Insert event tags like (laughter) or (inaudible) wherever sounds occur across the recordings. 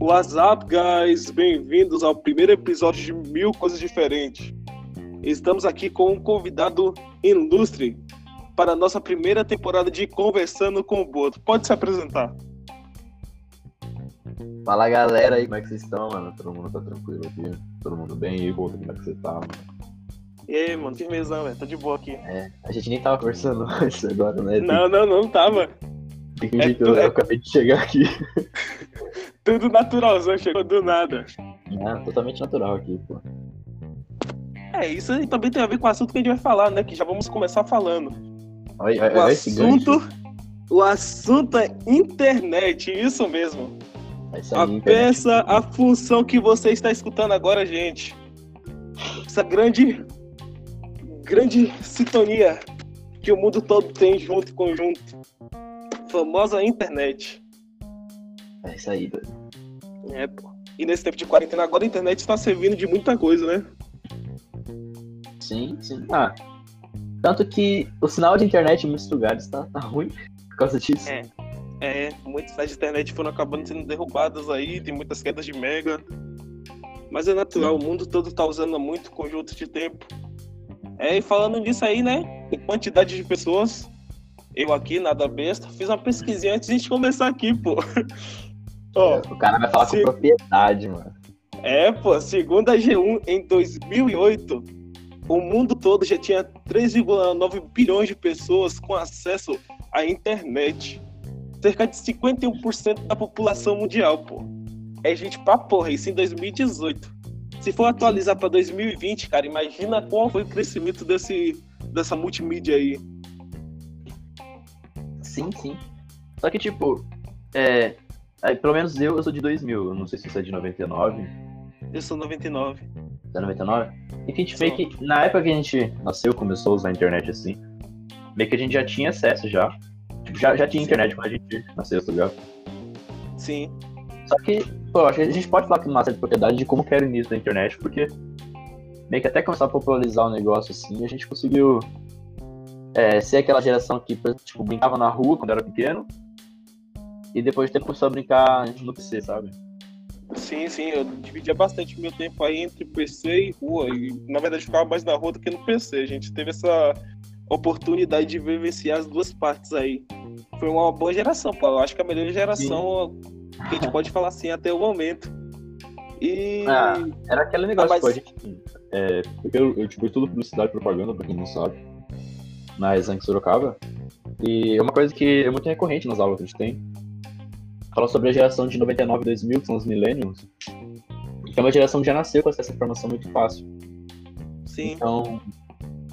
What's up, guys? Bem-vindos ao primeiro episódio de Mil Coisas Diferentes. Estamos aqui com um convidado ilustre para a nossa primeira temporada de Conversando com o Boto. Pode se apresentar. Fala galera aí, como é que vocês estão, mano? Todo mundo tá tranquilo aqui? Todo mundo bem? E Boto, como é que você tá, mano? E aí, mano, firmezão, velho. Tá de boa aqui. É, a gente nem tava conversando (laughs) antes agora, né? Não, não, não tava. Tem que fingir que eu, é- eu acabei de chegar aqui. (laughs) Tudo naturalzão, chegou do nada. É, totalmente natural aqui, pô. É, isso aí também tem a ver com o assunto que a gente vai falar, né? Que já vamos começar falando. Olha, olha, O olha assunto, o assunto é internet, isso mesmo. Isso A internet. peça, a função que você está escutando agora, gente. Essa grande, grande sintonia que o mundo todo tem junto, conjunto. Famosa internet. É isso aí, doido. É, pô. E nesse tempo de quarentena agora a internet está servindo de muita coisa, né? Sim, sim. Ah, tanto que o sinal de internet em muitos lugares tá, tá ruim por causa disso. É. É, muitas sites de internet foram acabando sendo derrubadas aí, tem muitas quedas de mega. Mas é natural, o mundo todo tá usando muito conjunto de tempo. É, e falando nisso aí, né? Em quantidade de pessoas, eu aqui, nada besta, fiz uma pesquisinha antes de a gente começar aqui, pô. (laughs) Ó, O cara vai falar sim. com propriedade, mano. é, pô, segundo a G1, em 2008, o mundo todo já tinha 3,9 bilhões de pessoas com acesso à internet. Cerca de 51% da população mundial, pô. É gente pra porra, isso em 2018. Se for atualizar pra 2020, cara, imagina qual foi o crescimento desse, dessa multimídia aí. Sim, sim. Só que, tipo, é, é, pelo menos eu, eu sou de 2000. Eu não sei se você é de 99. Eu sou 99. Você é 99? Enfim, tipo, meio que na época que a gente nasceu, começou a usar a internet assim, meio que a gente já tinha acesso já. Já, já tinha internet quando a gente nasceu, tá ligado? Sim. Só que, pô, que a gente pode falar com uma certa propriedade de como que era o início da internet, porque meio que até começar a popularizar o negócio assim, a gente conseguiu é, ser aquela geração que, tipo, brincava na rua quando era pequeno, e depois de tempo começou a brincar no PC, sabe? Sim, sim, eu dividia bastante meu tempo aí entre PC e rua. E na verdade ficava mais na rua do que no PC. A gente teve essa oportunidade de vivenciar as duas partes aí. Foi uma boa geração, pô. Eu acho que a melhor geração que a gente pode falar assim até o momento. E. Ah, Era aquele negócio, Ah, mas- pô, a gente. É, porque eu, eu tipo, estudo publicidade e propaganda, pra quem não sabe, na em Sorocaba. E é uma coisa que é muito recorrente nas aulas que a gente tem. Fala sobre a geração de 99 e 2000, que são os millennials. Que é uma geração que já nasceu com essa informação muito fácil. Sim, Então,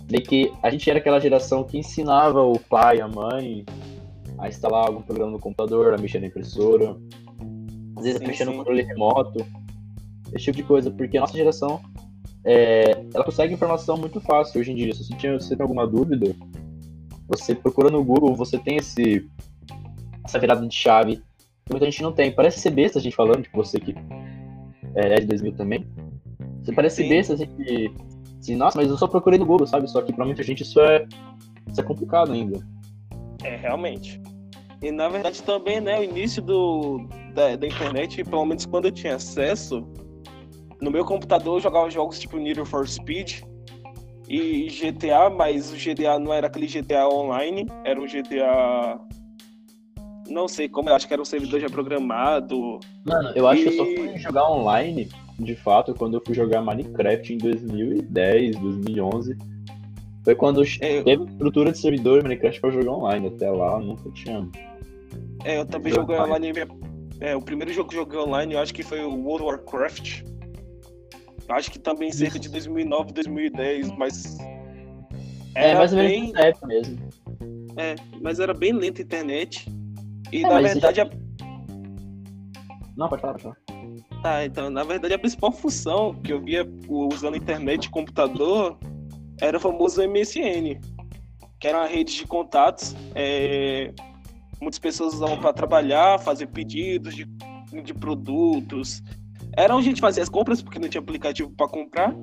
meio que a gente era aquela geração que ensinava o pai, a mãe a instalar algum programa no computador, a mexer na impressora, às vezes Sim, mexer no sim. controle remoto, esse tipo de coisa, porque a nossa geração é, ela consegue informação muito fácil hoje em dia. Se você, tinha, se você tem alguma dúvida, você procura no Google, você tem esse essa virada de chave que muita gente não tem. Parece ser besta a gente falando, tipo você que é de 2000 também. Você parece Sim. besta assim que assim, nossa, mas eu só procurei no Google, sabe? Só que pra muita gente isso é isso é complicado ainda. é, realmente. E na verdade também, né, o início do, da, da internet, pelo menos quando eu tinha acesso, no meu computador eu jogava jogos tipo Need for Speed e GTA, mas o GTA não era aquele GTA online, era um GTA. Não sei como, eu acho que era um servidor já programado. Mano, eu acho que eu só E- fui jogar online, de fato, quando eu fui jogar Minecraft em 2010, 2011. Foi quando É, teve estrutura de servidor Minecraft pra jogar online. Até lá eu nunca tinha. É, eu também joguei online. online. É, o primeiro jogo que eu joguei online, eu acho que foi o World of Warcraft. Acho que também cerca de 2009, 2010, mas. É, mais ou menos bem, época mesmo. é, mas era bem lenta a internet. E É, na verdade, a, Não, pode falar, pode falar. tá, então, na verdade, a principal função que eu via usando internet e computador era o famoso MSN, que era uma rede de contatos. é, muitas pessoas usavam para trabalhar, fazer pedidos de, de produtos, Era onde a gente fazia as compras, porque não tinha aplicativo para comprar.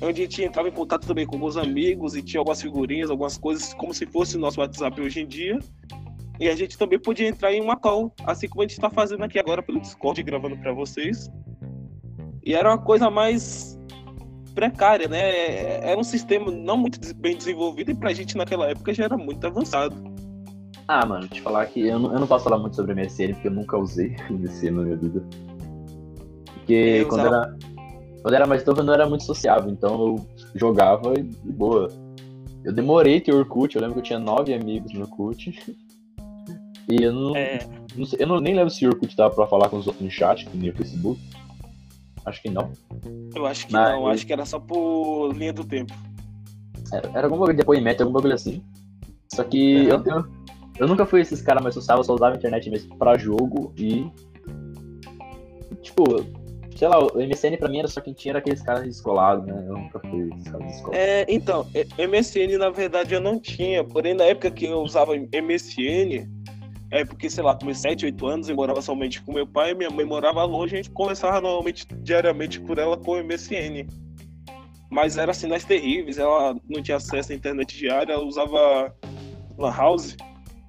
Onde a gente entrava em contato também com alguns amigos e tinha algumas figurinhas, algumas coisas, como se fosse o nosso WhatsApp hoje em dia. E a gente também podia entrar em uma call, assim como a gente está fazendo aqui agora pelo Discord, gravando para vocês. E era uma coisa mais precária, né? Era um sistema não muito bem desenvolvido e pra gente naquela época já era muito avançado. Ah, mano, te falar que eu não, eu não posso falar muito sobre MSN porque eu nunca usei (laughs) MSN na minha vida. Porque quando, era, quando era mais novo eu não era muito sociável, então eu jogava e boa. Eu demorei ter Orkut, eu lembro que eu tinha nove amigos no Orkut. (laughs) E eu não, é... não sei, eu não, nem lembro se o Orkut dava pra falar com os outros no chat, que nem o Facebook. Acho que não. Eu acho que Mas... não, acho que era só por linha do tempo. Era, era algum bagulho de depoimento, algum bagulho assim. Só que é. eu, eu, eu, nunca fui esses caras mais sociáveis, só usava a internet mesmo pra jogo e. Tipo, sei lá, o MSN pra mim era só quem tinha era aqueles caras descolados, né? Eu nunca fui esses caras descolados. É, então, MSN na verdade eu não tinha, porém na época que eu usava MSN, é porque, sei lá, com meus 7, 8 anos, eu morava somente com meu pai, minha mãe morava longe, a gente conversava normalmente diariamente por ela com o MSN. Mas era sinais terríveis, ela não tinha acesso à internet diária, ela usava Lan House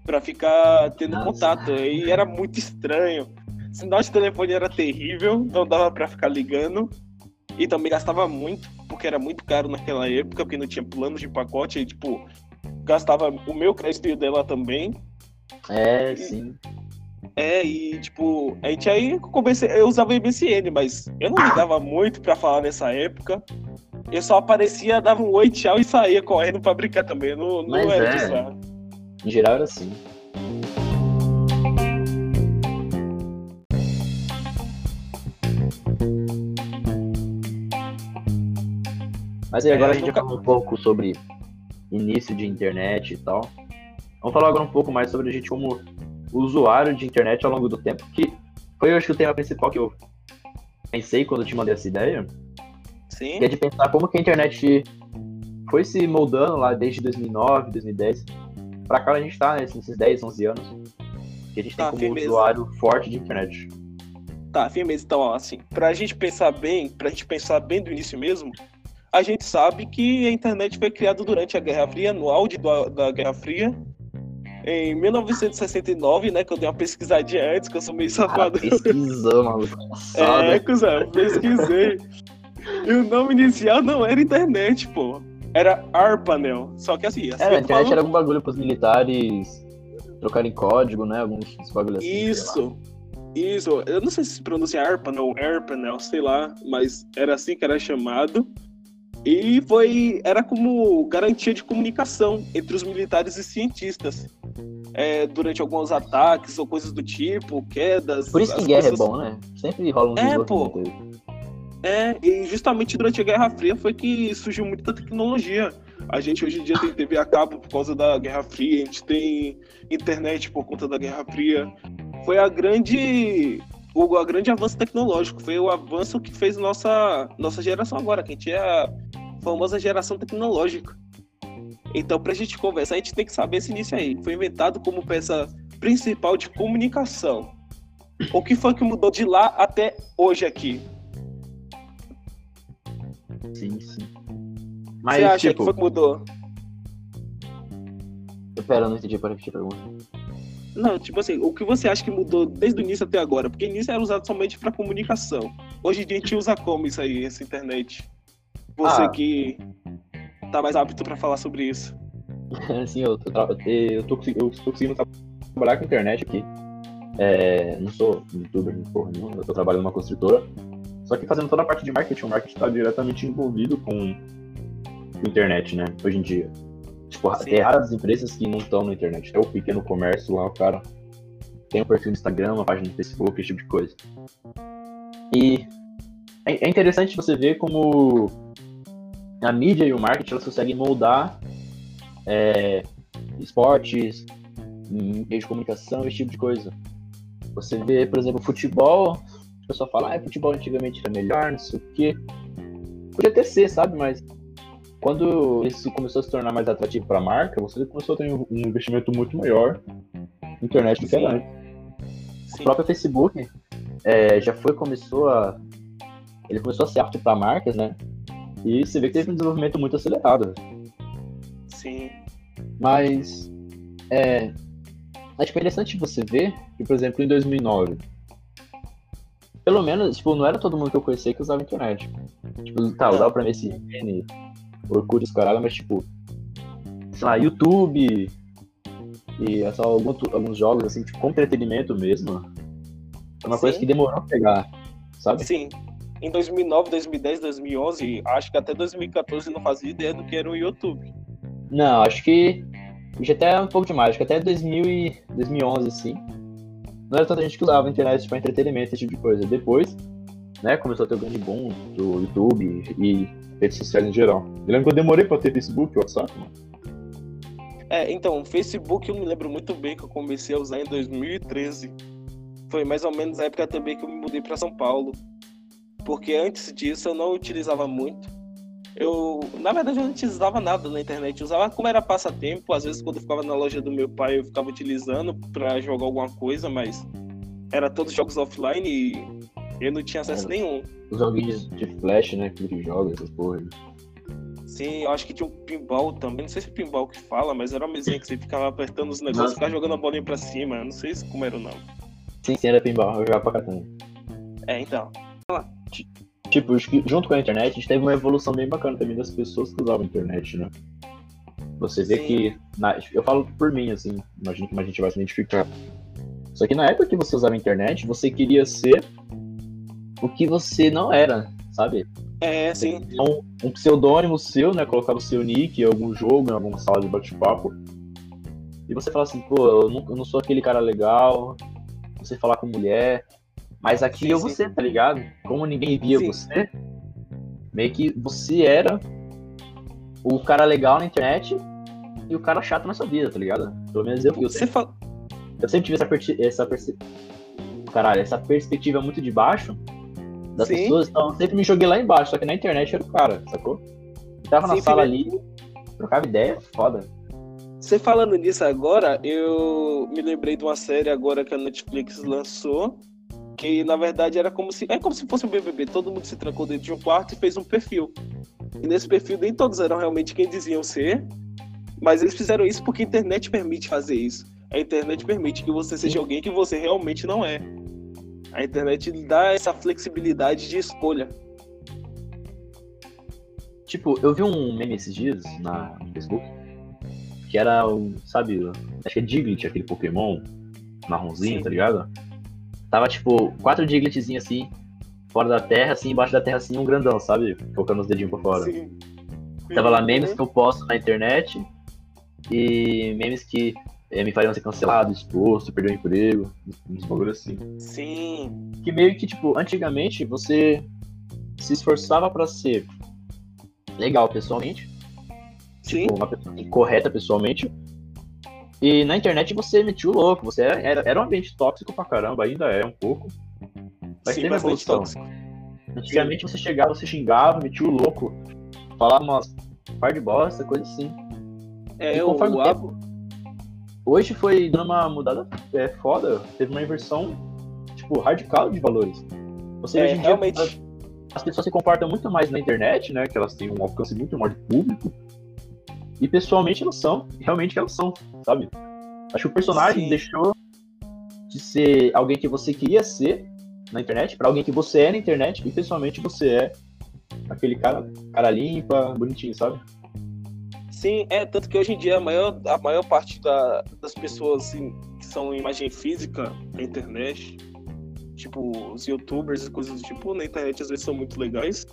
para ficar tendo Nossa. contato. E era muito estranho. Sinal de telefone era terrível, não dava para ficar ligando. E também gastava muito, porque era muito caro naquela época, porque não tinha planos de pacote. E, tipo, gastava o meu crédito e o dela também. É, sim. É, e tipo, a gente aí comecei, eu usava o MSN, mas eu não ligava muito pra falar nessa época. Eu só aparecia, dava um oi, tchau e saía correndo pra brincar também. Não, não mas era é. disso. Em geral era assim. Mas aí agora é, a gente nunca... já falou um pouco sobre início de internet e tal. Vamos falar agora um pouco mais sobre a gente como usuário de internet ao longo do tempo, que foi, eu acho, o tema principal que eu pensei quando eu te mandei essa ideia. Sim. Que é de pensar como que a internet foi se moldando lá desde 2009, 2010. Pra cá a gente tá nesses 10, 11 anos. Que a gente tá, tem como firmeza. usuário forte de internet. Tá, firmeza. Então, assim, pra gente pensar bem, pra gente pensar bem do início mesmo, a gente sabe que a internet foi criada durante a Guerra Fria, no auge da Guerra Fria, em 1969, né? Que eu dei uma pesquisadinha antes, que eu sou meio safado. Ah, pesquisou, maluco. (laughs) É, cuzão, pesquisei. e o nome inicial não era internet, pô. Era ARPANEL. Só que assim. assim é, a internet falo... era algum bagulho pros militares trocarem código, né? Alguns bagulhos assim. Isso. Isso. Eu não sei se pronuncia ARPANEL ARPANEL, sei lá. Mas era assim que era chamado. E foi era como garantia de comunicação entre os militares e cientistas. É, durante alguns ataques ou coisas do tipo, quedas. Por isso que guerra é pessoas... é bom, né? Sempre rola um É, pô. É, e justamente durante a Guerra Fria foi que surgiu muita tecnologia. A gente hoje em dia tem TV a cabo por causa da Guerra Fria, a gente tem internet por conta da Guerra Fria. Foi a grande o a grande avanço tecnológico, foi o avanço que fez nossa nossa geração agora, que a gente é a famosa geração tecnológica. Então, para a gente conversar, a gente tem que saber esse início aí. Foi inventado como peça principal de comunicação. O que foi que mudou de lá até hoje aqui? Sim, sim. Mas, Você acha tipo... que foi que mudou? Pera, eu não entendi para repetir a pergunta. Não, tipo assim, o que você acha que mudou desde o início até agora? Porque início era usado somente para comunicação. Hoje em dia a gente usa como isso aí, essa internet? Você ah. que tá mais apto para falar sobre isso. (laughs) Sim, eu tô, eu, tô, eu tô conseguindo trabalhar com internet aqui. É, não sou youtuber, porra nenhuma, eu tô trabalhando numa construtora. Só que fazendo toda a parte de marketing, o marketing está diretamente envolvido com internet, né? Hoje em dia. Tipo, Sim. tem raras empresas que não estão na internet. É o pequeno comércio lá, o cara tem um perfil no Instagram, uma página no Facebook, esse tipo de coisa. E é, é interessante você ver como a mídia e o marketing elas conseguem moldar é, esportes, meios de comunicação, esse tipo de coisa. Você vê, por exemplo, futebol, o pessoal fala, ah, futebol antigamente era melhor, não sei o quê. Podia até ser, sabe? Mas quando isso começou a se tornar mais atrativo para a marca, você começou a ter um investimento muito maior na internet do que era antes. O próprio Facebook é, já foi, começou a ele começou a ser apto para marcas, né? E você vê que teve um desenvolvimento muito acelerado. Sim. Mas é, é tipo, interessante você ver que, por exemplo, em 2009, pelo menos, tipo, não era todo mundo que eu conhecia que usava internet. Tipo, tá, usava pra MSN, Orkut, os caralho, mas tipo, sei lá, YouTube e é só alguns, alguns jogos, assim, tipo, com entretenimento mesmo. É uma Sim. coisa que demorou a pegar, sabe? Sim. Em 2009, 2010, 2011, acho que até 2014 não fazia ideia do que era o YouTube. Não, acho que já até um pouco demais, acho que até 2000 e 2011, assim, não era tanta gente que usava a internet para entretenimento, esse tipo de coisa. Depois, né, começou a ter o grande boom do YouTube e redes sociais em geral. Eu lembro que eu demorei para ter Facebook, WhatsApp, mano. É, então, o Facebook eu me lembro muito bem que eu comecei a usar em 2013. Foi mais ou menos a época também que eu me mudei para São Paulo. Porque antes disso eu não utilizava muito. Eu, na verdade, eu não utilizava nada na internet. Eu usava como era passatempo. Às vezes, quando eu ficava na loja do meu pai, eu ficava utilizando para jogar alguma coisa, mas era todos jogos offline e eu não tinha acesso é, nenhum. Os joguinhos de flash, né? Que joga essas porras. Sim, eu acho que tinha um pinball também. Não sei se é pinball que fala, mas era uma mesinha que você ficava apertando os negócios, ficava jogando a bolinha pra cima. Eu não sei como era o nome. Sim, sim, era pinball. Eu jogava pra caramba. É, então. Tipo, junto com a internet, a gente teve uma evolução bem bacana também das pessoas que usavam a internet, né? Você vê Sim. que. Na, eu falo por mim, assim, imagino que a gente vai se identificar. Só que na época que você usava a internet, você queria ser o que você não era, sabe? É, sim. Um, um pseudônimo seu, né? Colocava o seu nick em algum jogo, em alguma sala de bate-papo. E você fala assim, pô, eu não, eu não sou aquele cara legal, você falar com mulher, mas aqui é você, tá ligado? Como ninguém via sim. você, meio que você era o cara legal na internet e o cara chato na sua vida, tá ligado? Pelo menos eu, eu, você sempre, eu sempre tive essa, essa, perce... Caralho, essa perspectiva muito de baixo das Sim. pessoas, então sempre me joguei lá embaixo, só que na internet era o cara, sacou? Eu tava Sim, na sala ali, trocava ideia, foda. Você falando nisso agora, eu me lembrei de uma série agora que a Netflix lançou, que na verdade era como se é como se fosse um BBB, todo mundo se trancou dentro de um quarto e fez um perfil. E nesse perfil nem todos eram realmente quem diziam ser, mas eles fizeram isso porque a internet permite fazer isso. A internet permite que você seja alguém que você realmente não é. A internet dá essa flexibilidade de escolha. Tipo, eu vi um meme esses dias na, no Facebook que era um, sabe, acho que é Diglett, aquele Pokémon marronzinho, Sim. tá ligado? Tava, tipo, quatro Diglitzinhos assim, fora da terra, assim, embaixo da terra, assim, um grandão, sabe? Colocando os dedinhos por fora. Sim. Tava lá memes que eu posto na internet e memes que me fariam ser cancelado, exposto, perder o emprego, uns bagulho assim. Sim. Que meio que, tipo, antigamente você se esforçava para ser legal pessoalmente. Sim. Tipo, uma pessoa correta pessoalmente, e na internet você metia o louco, você era, era um ambiente tóxico pra caramba, ainda é um pouco. Mas Sim, teve evolução. Tóxico. Antigamente Sim. você chegava, você xingava, metia o louco, falava umas par de bosta, coisa assim. É, o, o tempo, Hoje foi dando uma mudada é, foda, teve uma inversão, tipo, radical de valores. Você é, hoje em realmente... dia, as pessoas se comportam muito mais na internet, né? Que elas têm um alcance muito maior de público. E pessoalmente elas são, realmente elas são, sabe? Acho que o personagem Sim. deixou de ser alguém que você queria ser na internet para alguém que você é na internet e pessoalmente você é aquele cara, cara limpa, bonitinho, sabe? Sim, é tanto que hoje em dia a maior, a maior parte da, das pessoas assim, que são imagem física na internet, tipo os youtubers e coisas do tipo, na internet às vezes são muito legais,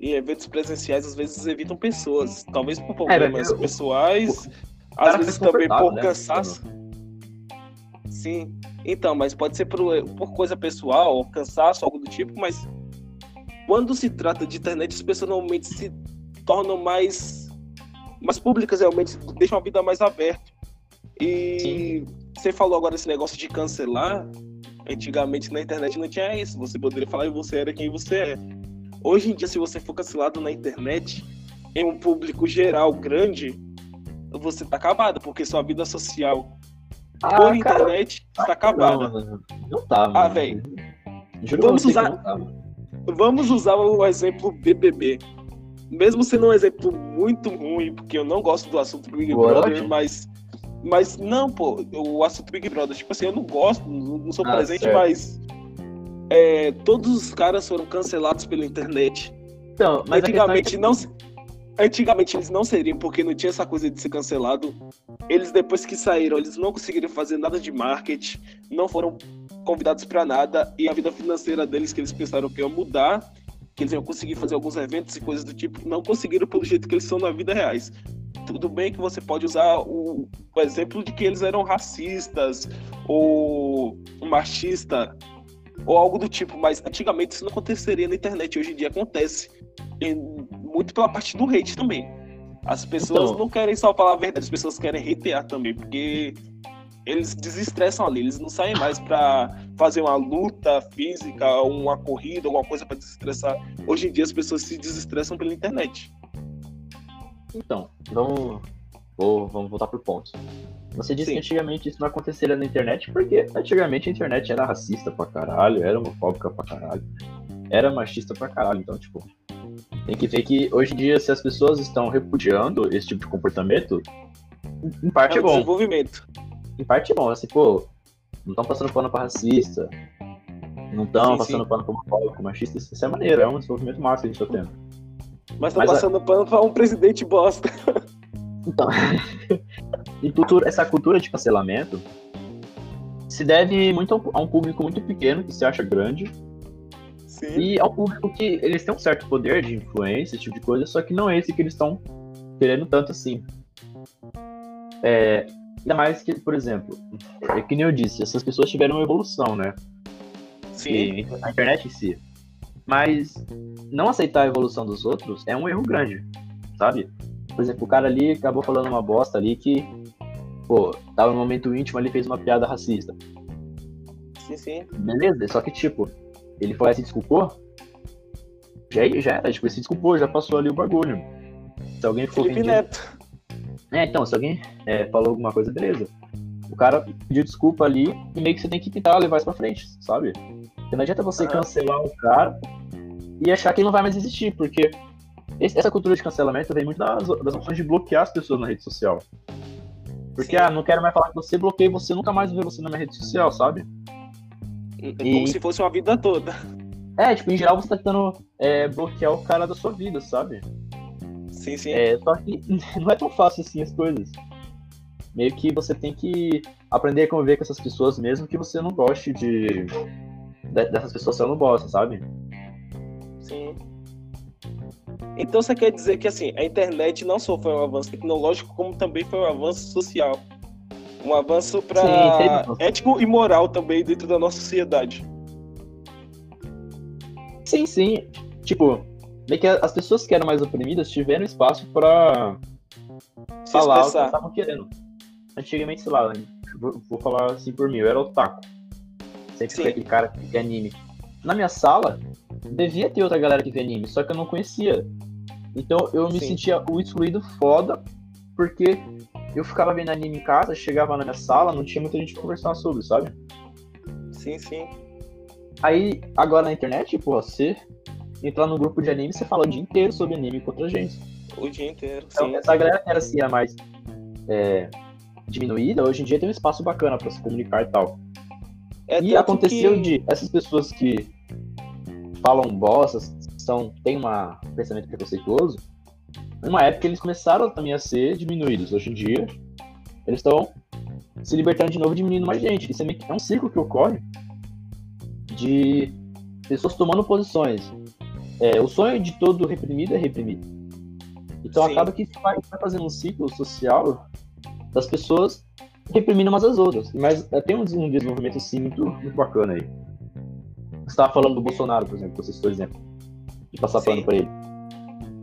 em eventos presenciais às vezes evitam pessoas, talvez por problemas é, eu, pessoais, eu, às vezes também por né? cansaço. Sim, então, mas pode ser por, por coisa pessoal, cansaço, algo do tipo, mas quando se trata de internet, as pessoas normalmente se tornam mais, mais públicas, realmente, deixam a vida mais aberta. E Sim. você falou agora esse negócio de cancelar. Antigamente na internet não tinha isso. Você poderia falar e você era quem você é. Hoje em dia, se você for cancelado na internet, em um público geral grande, você tá acabado, porque sua vida social ah, por internet está acabada. Não, não tá, mano. Ah, velho. Vamos usar. Tá, vamos usar o exemplo BBB. Mesmo sendo um exemplo muito ruim, porque eu não gosto do assunto Big Boa, Brother, mas. Mas não, pô, o assunto Big Brother, tipo assim, eu não gosto, não sou Ah, presente, certo. mas. é, todos os caras foram cancelados pela internet. Então, mas é Antigamente que- não se- Antigamente eles não seriam, porque não tinha essa coisa de ser cancelado. Eles, depois que saíram, eles não conseguiram fazer nada de marketing, não foram convidados pra nada, e a vida financeira deles, que eles pensaram que ia mudar, que eles iam conseguir fazer alguns eventos e coisas do tipo, não conseguiram pelo jeito que eles são na vida reais. Tudo bem que você pode usar o, o exemplo de que eles eram racistas ou machista ou algo do tipo, mas antigamente isso não aconteceria na internet, hoje em dia acontece. E muito pela parte do hate também. As pessoas Então. não querem só falar a verdade, as pessoas querem hatear também, porque eles desestressam ali, eles não saem mais pra fazer uma luta física, uma corrida, alguma coisa pra desestressar. Hoje em dia as pessoas se desestressam pela internet. Então, vamos, vou- vamos voltar pro ponto. Você disse Sim. que antigamente isso não aconteceria na internet, porque antigamente a internet era racista pra caralho, era homofóbica pra caralho, era machista pra caralho. Então, tipo, tem que ver que hoje em dia, se as pessoas estão repudiando esse tipo de comportamento, em- parte É é bom. desenvolvimento. Em parte é bom, assim, pô, não estão passando pano pra racista, não estão passando sim. pano pra homofóbico, machista, isso é maneiro, é um desenvolvimento massa que a gente tá tendo. Mas tá Mas a- passando pano pra um presidente bosta. Então, (laughs) e cultura, essa cultura de cancelamento se deve muito a um- a um público muito pequeno que se acha grande Sim. e ao público que eles têm um certo poder de influência, esse tipo de coisa, só que não é esse que eles estão querendo tanto assim. É, ainda mais que, por exemplo, é que nem eu disse, essas pessoas tiveram uma evolução, né? Sim. E a internet em si. Mas não aceitar a evolução dos outros é um erro grande, sabe? Por exemplo, o cara ali acabou falando uma bosta ali que, pô, tava no momento íntimo ali fez uma piada racista. Sim, sim. Beleza, só que, tipo, ele foi lá e se desculpou. Já, já era, tipo, ele se desculpou, já passou ali o bagulho. Se alguém for Felipe ofendido- Neto. É, então, se alguém é, falou alguma coisa, beleza. O cara pediu desculpa ali e meio que você tem que tentar levar isso pra frente, sabe? Porque não adianta você Aham. cancelar o cara e achar que ele não vai mais existir, porque esse- essa cultura de cancelamento vem muito das, das opções de bloquear as pessoas na rede social. Porque, Sim. ah, não quero mais falar com você, bloqueei você, nunca mais ver você na minha rede social, sabe? É Como E- se fosse uma vida toda. É, tipo, em geral você tá tentando é, bloquear o cara da sua vida, sabe? Sim, sim. É, só que (laughs) não é tão fácil assim as coisas. Meio que você tem que aprender a conviver com essas pessoas mesmo que você não goste de. de- dessas pessoas sendo bosta, sabe? Sim. Então você quer dizer que assim, a internet não só foi um avanço tecnológico, como também foi um avanço social. Um avanço para ético e moral também dentro da nossa sociedade. Sim, sim. Tipo, meio que as pessoas que eram mais oprimidas tiveram espaço pra Se falar o que estavam querendo. Antigamente, sei lá, vou, vou falar assim por mim, eu era otaku. Sempre Sim. aquele cara que vê anime. Na minha sala, devia ter outra galera que vê anime, só que eu não conhecia. Então eu me Sim. sentia o excluído foda, porque eu ficava vendo anime em casa, chegava na minha sala, não tinha muita gente pra conversar sobre, sabe? Sim, sim. Aí, agora na internet, pô, você entrar no grupo de anime, você fala o dia inteiro sobre anime com outra gente. O dia inteiro. Então, Sim. essa galera era assim, a mais é, diminuída, hoje em dia tem um espaço bacana pra se comunicar e tal. É e aconteceu que- de essas pessoas que falam bostas, são, têm uma- um pensamento preconceituoso, numa época eles começaram também a ser diminuídos. Hoje em dia, eles estão se libertando de novo e diminuindo mais gente. Isso é, é um ciclo que ocorre de pessoas tomando posições. É, o sonho de todo reprimido é reprimido. Então Sim. acaba que isso vai, vai fazendo um ciclo social das pessoas reprimindo umas às outras. Mas é, tem um des- um desenvolvimento assim muito, muito bacana aí. Você estava falando do Bolsonaro, por exemplo, você o exemplo. De passar Sim. pano pra ele.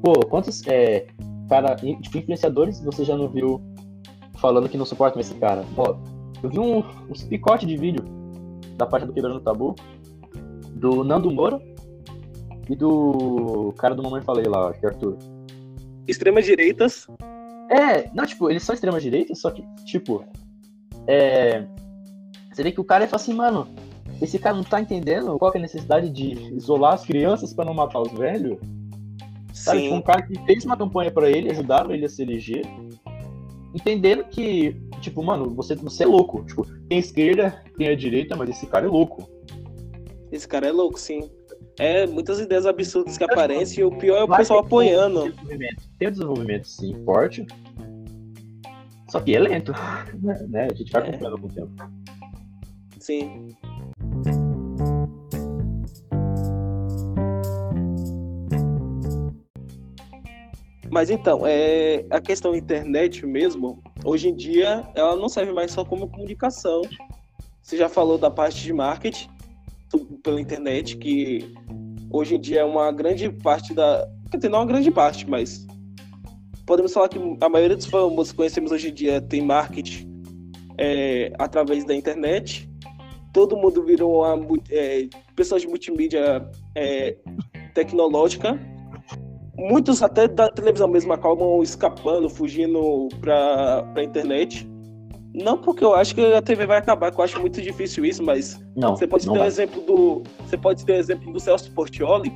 Pô, quantos é, cara, tipo, influenciadores você já não viu falando que não suportam esse cara? Ó, eu vi um, uns picote de vídeo da parte do Quebrando Tabu, do Nando Moura e do cara do Mamãe Falei lá, que é Arthur. Extremas direitas. É, não, tipo, eles são extrema direita, só que, tipo, é. Você vê que o cara fala assim, mano, esse cara não tá entendendo qual é a necessidade de isolar as crianças para não matar os velhos? Sabe, tipo, um cara que fez uma campanha para ele, ajudaram ele a se eleger, entendendo que, tipo, mano, você, você é louco. Tipo, tem esquerda, tem a direita, mas esse cara é louco. Esse cara é louco, sim. É, muitas ideias absurdas que aparecem e o pior é o pessoal apoiando. Tem um desenvolvimento, sim, forte. Só que é lento, (laughs) né? A gente vai é. acompanhando com o tempo. Sim. Mas então, é, a questão da internet mesmo, hoje em dia, ela não serve mais só como comunicação. Você já falou da parte de marketing pela internet, que hoje em dia é uma grande parte da. Quer dizer, não uma grande parte, mas podemos falar que a maioria dos famosos que conhecemos hoje em dia tem marketing é, através da internet. Todo mundo virou uma, é, pessoas de multimídia é, tecnológica muitos até da televisão mesmo acabam escapando, fugindo para a internet. Não porque eu acho que a TV vai acabar, que eu acho muito difícil isso, mas não, você pode não ter um exemplo do, você pode ter um exemplo do Celso Portioli,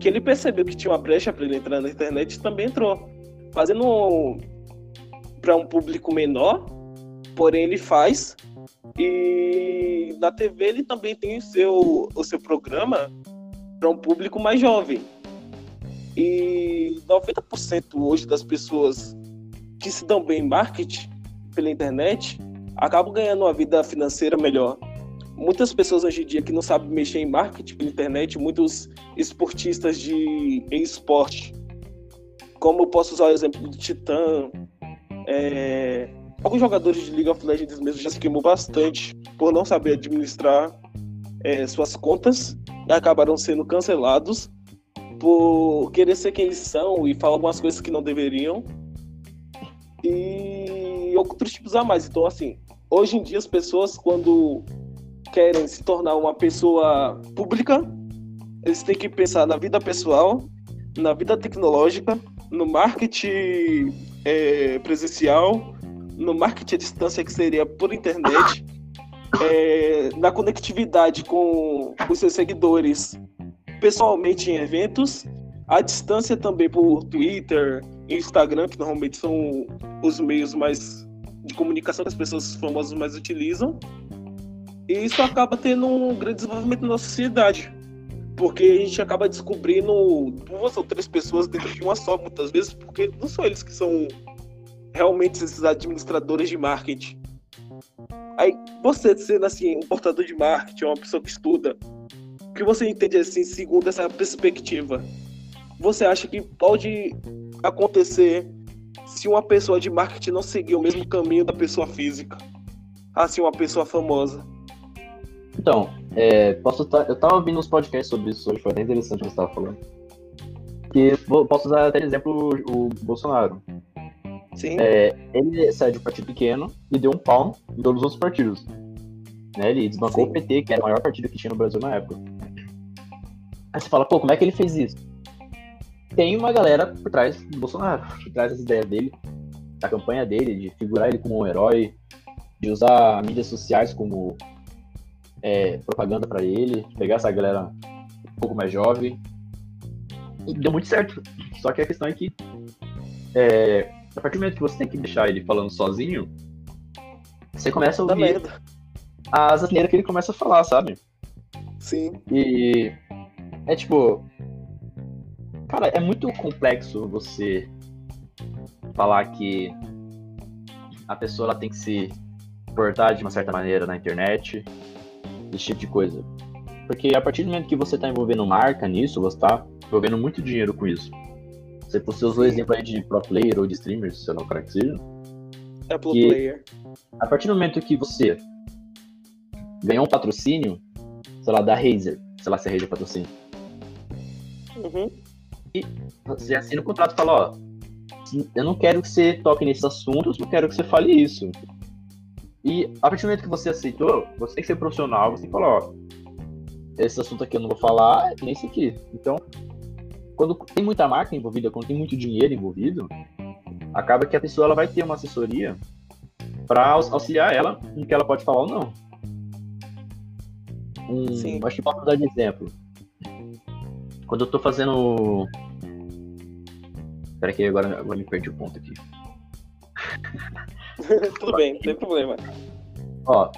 que ele percebeu que tinha uma brecha para ele entrar na internet e também entrou, fazendo para um público menor, porém ele faz e na TV ele também tem o seu o seu programa para um público mais jovem. E 90% hoje das pessoas que se dão bem em marketing pela internet acabam ganhando uma vida financeira melhor. Muitas pessoas hoje em dia que não sabem mexer em marketing pela internet, muitos esportistas de esporte, como eu posso usar o exemplo do Titã, é... alguns jogadores de League of Legends mesmo já se queimou bastante por não saber administrar é, suas contas e acabaram sendo cancelados por querer ser quem eles são e falar algumas coisas que não deveriam. E outros tipos a mais. Então, assim, hoje em dia as pessoas, quando querem se tornar uma pessoa pública, eles têm que pensar na vida pessoal, na vida tecnológica, no marketing é, presencial, no marketing à distância, que seria por internet, é, na conectividade com os seus seguidores pessoalmente em eventos, à distância também por Twitter, Instagram, que normalmente são os meios mais de comunicação que as pessoas famosas mais utilizam. E isso acaba tendo um grande desenvolvimento na nossa sociedade. Porque a gente acaba descobrindo duas ou três pessoas dentro de uma só, muitas vezes, porque não são eles que são realmente esses administradores de marketing. Aí, você sendo assim, um portador de marketing, uma pessoa que estuda, o que você entende assim, segundo essa perspectiva? Você acha que pode acontecer se uma pessoa de marketing não seguir o mesmo caminho da pessoa física? Assim, uma pessoa famosa. Então, é, posso tá, eu tava ouvindo uns podcasts sobre isso hoje, foi até interessante o que você estava falando. Que posso usar até exemplo o, Bolsonaro. Sim. É, ele sai de um partido pequeno e deu um palmo em todos os outros partidos. Né? Ele desbancou Sim. o PT, que era o maior partido que tinha no Brasil na época. Aí você fala, pô, como é que ele fez isso? Tem uma galera por trás do Bolsonaro, por trás das ideias dele, da campanha dele, de figurar ele como um herói, de usar mídias sociais como é, propaganda para ele, pegar essa galera um pouco mais jovem. E deu muito certo. Só que a questão é que é, a partir do momento que você tem que deixar ele falando sozinho, você começa a ouvir as asneiras que ele começa a falar, sabe? Sim. E é tipo. Cara, é muito complexo você falar que a pessoa ela tem que se portar de uma certa maneira na internet, esse tipo de coisa. Porque a partir do momento que você está envolvendo marca nisso, você está envolvendo muito dinheiro com isso. Você, você usou o exemplo aí de pro player ou de streamers, se eu não quero que seja. É pro player. A partir do momento que você ganhou um patrocínio, sei lá, da Razer, sei lá se a Razer patrocina Uhum. E você assina o contrato e fala, ó, eu não quero que você toque nesses assuntos, eu quero que você fale isso. E a partir do momento que você aceitou, você tem que ser profissional, você tem que falar, ó, esse assunto aqui eu não vou falar, nem esse aqui. Então, quando tem muita marca envolvida, quando tem muito dinheiro envolvido, acaba que a pessoa ela vai ter uma assessoria para auxiliar ela no que ela pode falar ou não. um. Sim. Acho que posso dar de exemplo. Quando eu tô fazendo. Pera que agora, agora me perdi o ponto aqui. (laughs) Tudo bem, não tem problema. Ó.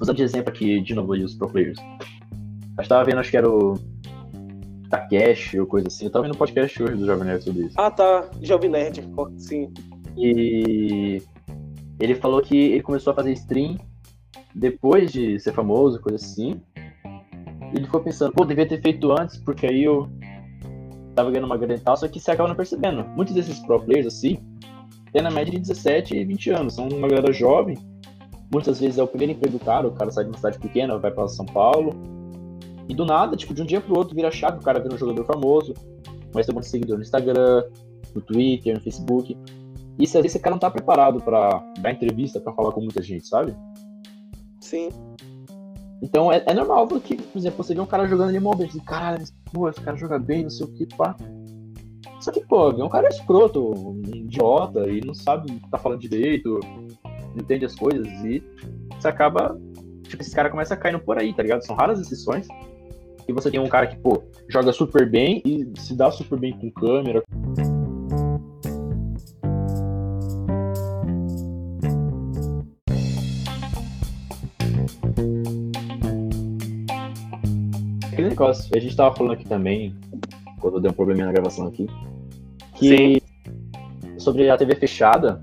Usando de exemplo aqui, de novo, os pro players. Eu tava vendo, acho que era o Takeshi ou coisa assim. Eu tava vendo um podcast hoje do Jovem Nerd sobre isso. Ah, tá. Jovem Nerd, sim. E ele falou que ele começou a fazer stream depois de ser famoso, coisa assim. Ele ficou pensando, pô, devia ter feito antes, porque aí eu tava ganhando uma grana e tal, só que você acaba não percebendo. Muitos desses pro players, assim, tem na média de 17 e 20 anos. São uma galera jovem. Muitas vezes é o primeiro emprego do cara, o cara sai de uma cidade pequena, vai para São Paulo. E do nada, tipo, de um dia pro outro, vira chave, o cara vira um jogador famoso, começa a ter um seguidor no Instagram, no Twitter, no Facebook. E às vezes esse cara não tá preparado para dar entrevista, para falar com muita gente, sabe? Sim. Então é, é normal, porque, por exemplo, você vê um cara jogando ali mobile, e caralho, pô, esse cara joga bem, não sei o que, pá. Só que, pô, é um cara escroto, um idiota, e não sabe tá falando direito, não entende as coisas, e você acaba. Tipo, esse cara começa caindo por aí, tá ligado? São raras exceções. E você tem um cara que, pô, joga super bem e se dá super bem com câmera. A gente tava falando aqui também, quando deu um probleminha na gravação aqui, que Sim. sobre a TV fechada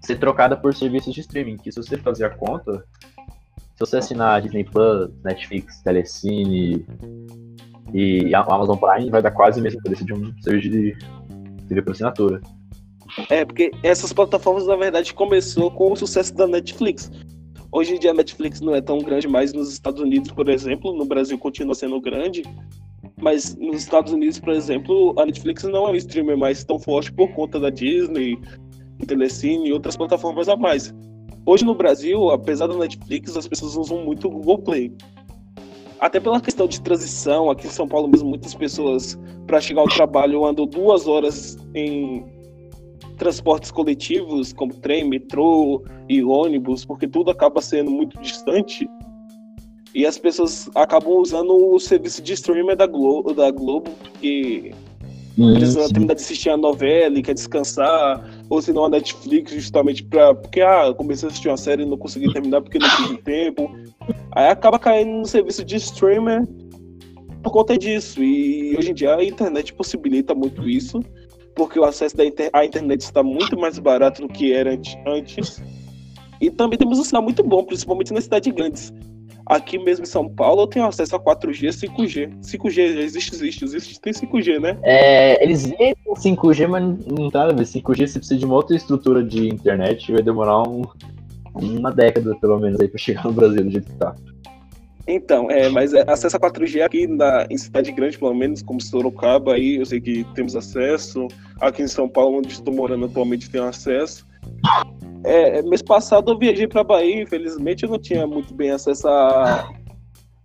ser trocada por serviços de streaming, que se você fazer a conta, se você assinar Disney Plus, Netflix, Telecine e Amazon Prime, vai dar quase o mesmo preço de um serviço de TV por assinatura. É, porque essas plataformas, na verdade, começou com o sucesso da Netflix. Hoje em dia a Netflix não é tão grande mais nos Estados Unidos, por exemplo, no Brasil continua sendo grande, mas nos Estados Unidos, por exemplo, a Netflix não é um streamer mais tão forte por conta da Disney, Telecine e outras plataformas a mais. Hoje no Brasil, apesar da Netflix, as pessoas usam muito o Google Play. Até pela questão de transição, aqui em São Paulo mesmo, muitas pessoas, para chegar ao trabalho, andam duas horas em transportes coletivos, como trem, metrô e ônibus, porque tudo acaba sendo muito distante. E as pessoas acabam usando o serviço de streaming da Globo, da Globo porque hum, precisa terminar de assistir a novela e quer descansar, ou se não a Netflix, justamente pra. Porque, ah, comecei a assistir uma série e não consegui terminar porque não tive tempo. Aí acaba caindo no serviço de streamer por conta disso. E hoje em dia a internet possibilita muito isso porque o acesso da inter à internet está muito mais barato do que era antes. E também temos um sinal muito bom, principalmente nas cidades grandes. Aqui mesmo em São Paulo eu tenho acesso a 4G, 5G. 5G já existe, existe, existe, tem 5G, né? É, eles veem 5G, mas não tá a ver. 5G você precisa de uma outra estrutura de internet, vai demorar um, uma década pelo menos aí pra chegar no Brasil do jeito que tá. Então, é, mas é, acesso a 4G aqui na, em cidade grande, pelo menos, como Sorocaba, aí eu sei que temos acesso. Aqui em São Paulo, onde estou morando atualmente, tenho acesso. É, mês passado eu viajei para Bahia, infelizmente eu não tinha muito bem acesso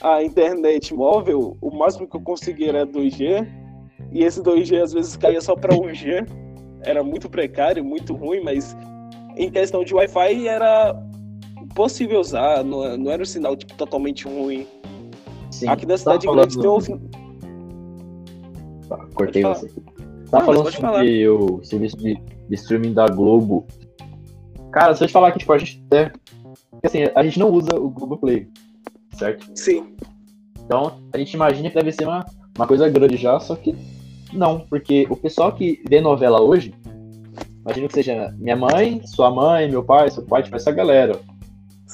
à internet móvel. O máximo que eu consegui era 2G. E esse 2G às vezes caía só para 1G. Era muito precário, muito ruim, mas em questão de Wi-Fi era possível usar, não, não era um sinal tipo, totalmente ruim. Sim. Aqui na cidade tá grande tem um. Tá, cortei você. Tá não, falando sobre o serviço de, de, streaming da Globo. Cara, se eu te falar que tipo, a gente até. Assim, a gente não usa o Google Play, certo? Sim. Então, a gente imagina que deve ser uma, uma coisa grande já, só que não, porque o pessoal que vê novela hoje, imagina que seja minha mãe, sua mãe, meu pai, seu pai, tipo, essa galera.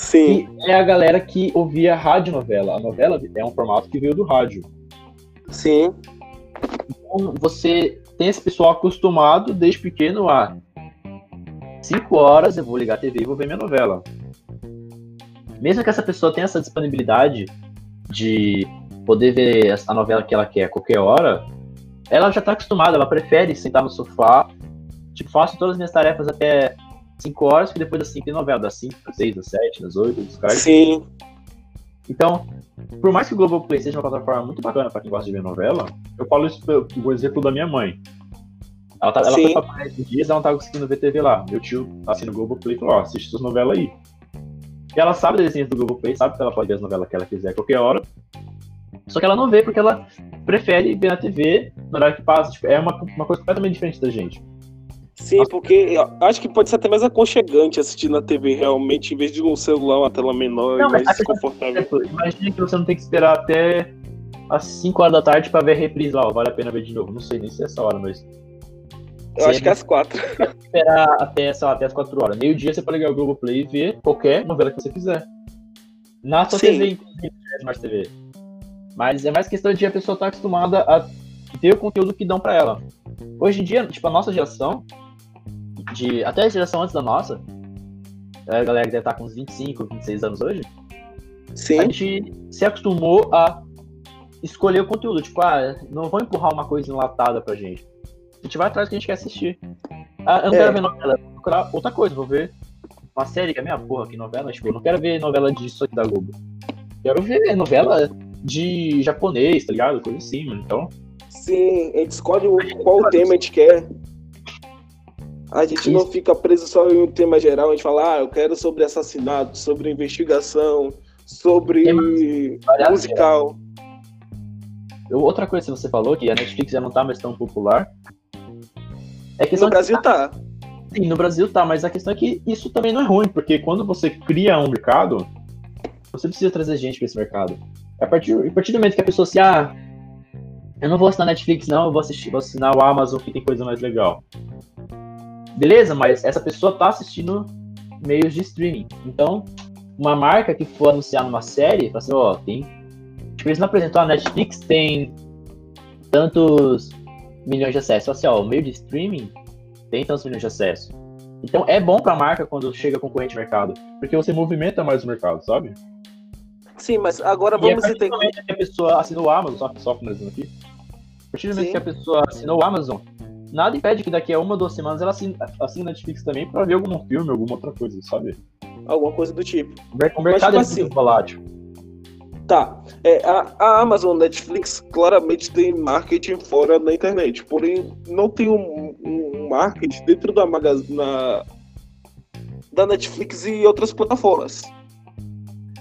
Sim. E é a galera que ouvia rádio novela. A novela é um formato que veio do rádio. Sim. Então você tem esse pessoal acostumado desde pequeno a 5 horas eu vou ligar a TV e vou ver minha novela. Mesmo que essa pessoa tenha essa disponibilidade de poder ver a novela que ela quer a qualquer hora, ela já está acostumada, ela prefere sentar no sofá, tipo, faço todas as minhas tarefas até 5 horas, que depois das 5 tem novela, das 5, das 6, das 7, das 8, dos caras. Sim. Então, por mais que o Globoplay seja uma plataforma muito bacana para quem gosta de ver novela, eu falo isso por exemplo da minha mãe. Ela, tá, ela foi pra praia esses dias, ela não tava conseguindo ver TV lá. Meu tio assina o Globoplay e falou, ó, assiste suas novelas aí. E ela sabe das desenhos do Google Play, sabe que ela pode ver as novelas que ela quiser a qualquer hora. Só que ela não vê porque ela prefere ver na TV no horário que passa. Tipo, é uma, uma coisa completamente diferente da gente. Sim, Nossa. porque eu acho que pode ser até mais aconchegante assistir na TV realmente, em vez de um celular, uma tela menor não, e mais confortável. (laughs) Imagina que você não tem que esperar até às 5 horas da tarde pra ver a reprise lá, ó, vale a pena ver de novo. Não sei nem se é essa hora, mas. Eu acho que é às 4. (laughs) Esperar até, sei lá, até às 4 horas. Meio-dia você pode ligar o Google Play e ver qualquer novela que você quiser. Na sua Sim. TV, inclusive, Smart TV. Mas é mais questão de a pessoa estar tá acostumada a ter o conteúdo que dão para ela. Hoje em dia, tipo, a nossa geração, de até a geração antes da nossa, a galera que deve estar tá com uns 25, 26 anos hoje, Sim. a gente se acostumou a escolher o conteúdo. Tipo, ah, não vou empurrar uma coisa enlatada pra gente. A gente vai atrás do que a gente quer assistir. Ah, eu não é. quero ver novela, vou procurar outra coisa, vou ver uma série que é minha porra, que novela, tipo, eu não quero ver novela disso aqui da Globo. Quero ver novela de japonês, tá ligado? Coisa assim, mano. Então. Sim, a gente escolhe qual tema a gente quer. A gente Isso. não fica preso só em um tema geral, a gente fala, ah, eu quero sobre assassinato, sobre investigação, sobre musical. Outra coisa que você falou, que a Netflix já não tá mais tão popular. É que no Brasil tá. Sim, no Brasil tá, mas a questão é que isso também não é ruim, porque quando você cria um mercado, você precisa trazer gente para esse mercado. A partir, a partir do momento que a pessoa se, ah, eu não vou assinar Netflix, não, eu vou, assistir, vou assinar o Amazon que tem coisa mais legal. Beleza, mas essa pessoa tá assistindo meios de streaming. Então, uma marca que for anunciar numa série, fala assim, ó, oh, tem. Tipo, eles não apresentou a Netflix, tem tantos milhões de acessos. Assim, ó, o meio de streaming tem tantos milhões de acessos. Então é bom pra marca quando chega concorrente no mercado, porque você movimenta mais o mercado, sabe? Sim, mas agora vamos entender. que a pessoa assinou o Amazon, só, só finalizando aqui. A partir do momento Sim. que a pessoa assinou o Amazon, nada impede que daqui a uma ou duas semanas ela assine, assine Netflix também pra ver algum filme, alguma outra coisa, sabe? Alguma coisa do tipo. O mercado mas, tipo é assim, volátil. Tá. É, a, a, Amazon Netflix claramente tem marketing fora da internet, porém não tem um, um marketing dentro da, na, da Netflix e outras plataformas.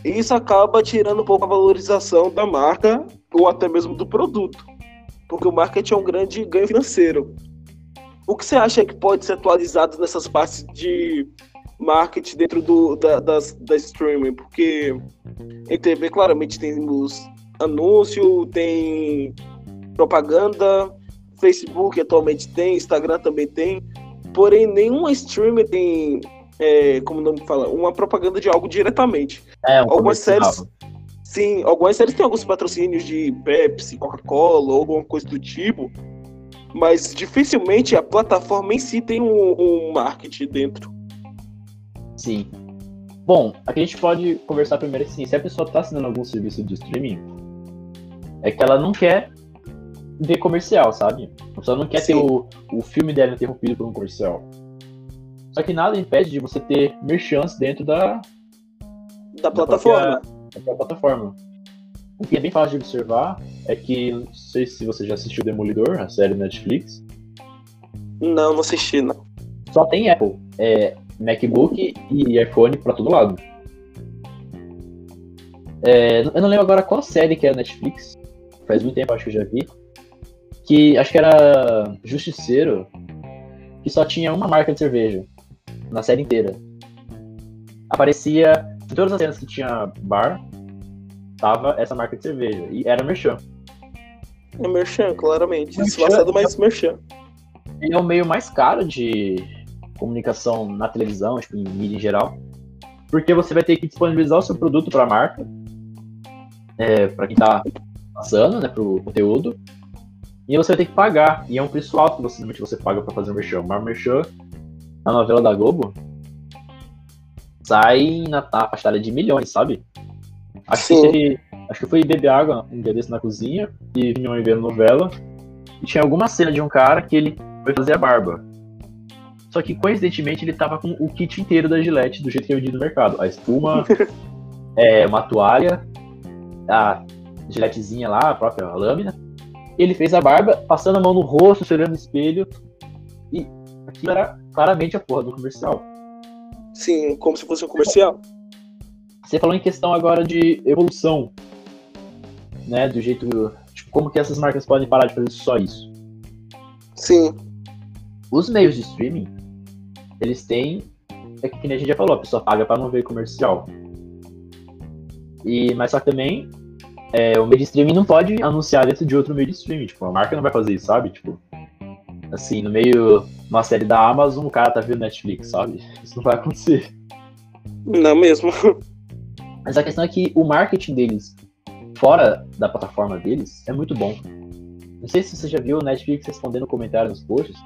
Isso acaba tirando um pouco a valorização da marca ou até mesmo do produto, porque o marketing é um grande ganho financeiro. O que você acha que pode ser atualizado nessas partes de marketing dentro do, da, das, da streaming? Porque em TV claramente temos anúncio, tem propaganda, Facebook atualmente tem, Instagram também tem, porém nenhuma streamer tem é, como não fala, uma propaganda de algo diretamente. É, um algumas séries. Sim, algumas séries têm alguns patrocínios de Pepsi, Coca-Cola ou alguma coisa do tipo, mas dificilmente a plataforma em si tem um, um marketing dentro. Sim. Bom, aqui a gente pode conversar primeiro assim, se a pessoa está assinando algum serviço de streaming, é que ela não quer ver comercial, sabe? A pessoa não quer Sim. ter o, o filme dela interrompido por um comercial. Só que nada impede de você ter merchants dentro da, da plataforma. Da, da plataforma. O que é bem fácil de observar é que, não sei se você já assistiu Demolidor, a série Netflix. Não, não assisti, não. Só tem Apple, é, MacBook e iPhone pra todo lado. É, eu não lembro agora qual série que é a Netflix. Faz muito tempo, acho que eu já vi. Que acho que era Justiceiro, que só tinha uma marca de cerveja na série inteira. Aparecia em todas as cenas que tinha bar, tava essa marca de cerveja. E era Merchan. É Merchan, claramente. Disfarçado, mas Merchan. Ele é o meio mais caro de comunicação na televisão, tipo, em mídia em geral. Porque você vai ter que disponibilizar o seu produto para a marca, é, para quem está passando, né, pro conteúdo. E você vai ter que pagar. E é um preço alto que você, você paga para fazer um merchan. Mas merchan na novela da Globo, sai na, na faixa de milhões, sabe? Acho que, teve, acho que foi beber água um dia desse na cozinha e vinham aí vendo novela. E tinha alguma cena de um cara que ele foi fazer a barba. Só que coincidentemente ele tava com o kit inteiro da Gillette do jeito que eu vi no mercado. A espuma, (laughs) é, uma toalha, a giletezinha lá, a própria lâmina. Ele fez a barba, passando a mão no rosto, se olhando no espelho. E aquilo era claramente a porra do comercial. Sim, como se fosse um comercial. Você falou em questão agora de evolução, né? Do jeito. Tipo, como que essas marcas podem parar de fazer só isso? Sim. Os meios de streaming, eles têm. É que, nem a gente já falou, a pessoa paga para não ver comercial. E, mas só que também é, o meio de streaming não pode anunciar dentro de outro meio de streaming. Tipo, a marca não vai fazer isso, sabe? Tipo, assim, no meio uma série da Amazon, o cara tá vendo Netflix, sabe? Isso não vai acontecer. Não mesmo. (laughs) Mas a questão é que o marketing deles, fora da plataforma deles, é muito bom. Não sei se você já viu o Netflix respondendo comentários nos posts.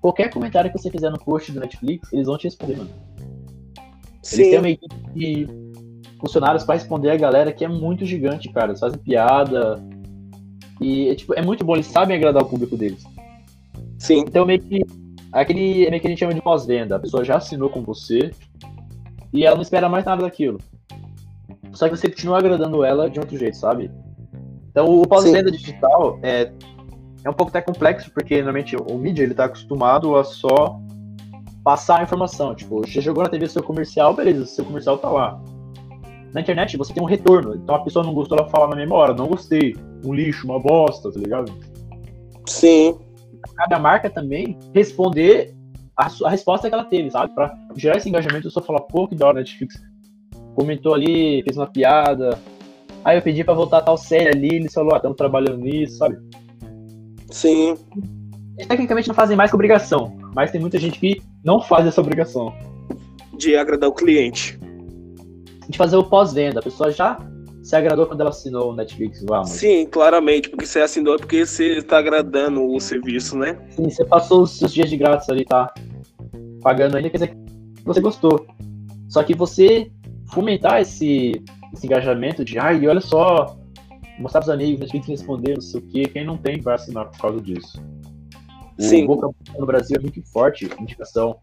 Qualquer comentário que você fizer no post do Netflix, eles vão te responder, mano. Sim. Eles têm uma equipe de funcionários para responder a galera que é muito gigante, cara. Eles fazem piada. E é, tipo, é muito bom, eles sabem agradar o público deles. Sim. Então meio que. Aquele meio que a gente chama de pós-venda. A pessoa já assinou com você e ela não espera mais nada daquilo. Só que você continua agradando ela de outro jeito, sabe? Então o pós-venda digital é, é um pouco até complexo, porque normalmente o mídia ele tá acostumado a só passar a informação. Tipo, você jogou na TV seu comercial, beleza, seu comercial tá lá. Na internet você tem um retorno. Então a pessoa não gostou, ela fala na hora, não gostei, um lixo, uma bosta, tá ligado? Sim. Cada marca também responder a, a resposta que ela teve, sabe? Pra gerar esse engajamento, eu só falar, pô, que da hora Netflix comentou ali, fez uma piada. Aí eu pedi pra voltar tal série ali, eles falaram, ah, estamos trabalhando nisso, sabe? Sim. Eles tecnicamente não fazem mais que obrigação, mas tem muita gente que não faz essa obrigação. De agradar o cliente. De fazer o pós-venda. A pessoa já se agradou quando ela assinou o Netflix lá, Sim, claramente, porque você assinou é porque você está agradando o serviço, né? Sim, você passou os seus dias de grátis ali, tá? Pagando ainda, quer dizer que você gostou. Só que você fomentar esse, esse engajamento de, ai, olha só, mostrar pros amigos, Netflix responder, não sei o que, quem não tem vai assinar por causa disso. O Sim. boca no Brasil é muito forte, indicação.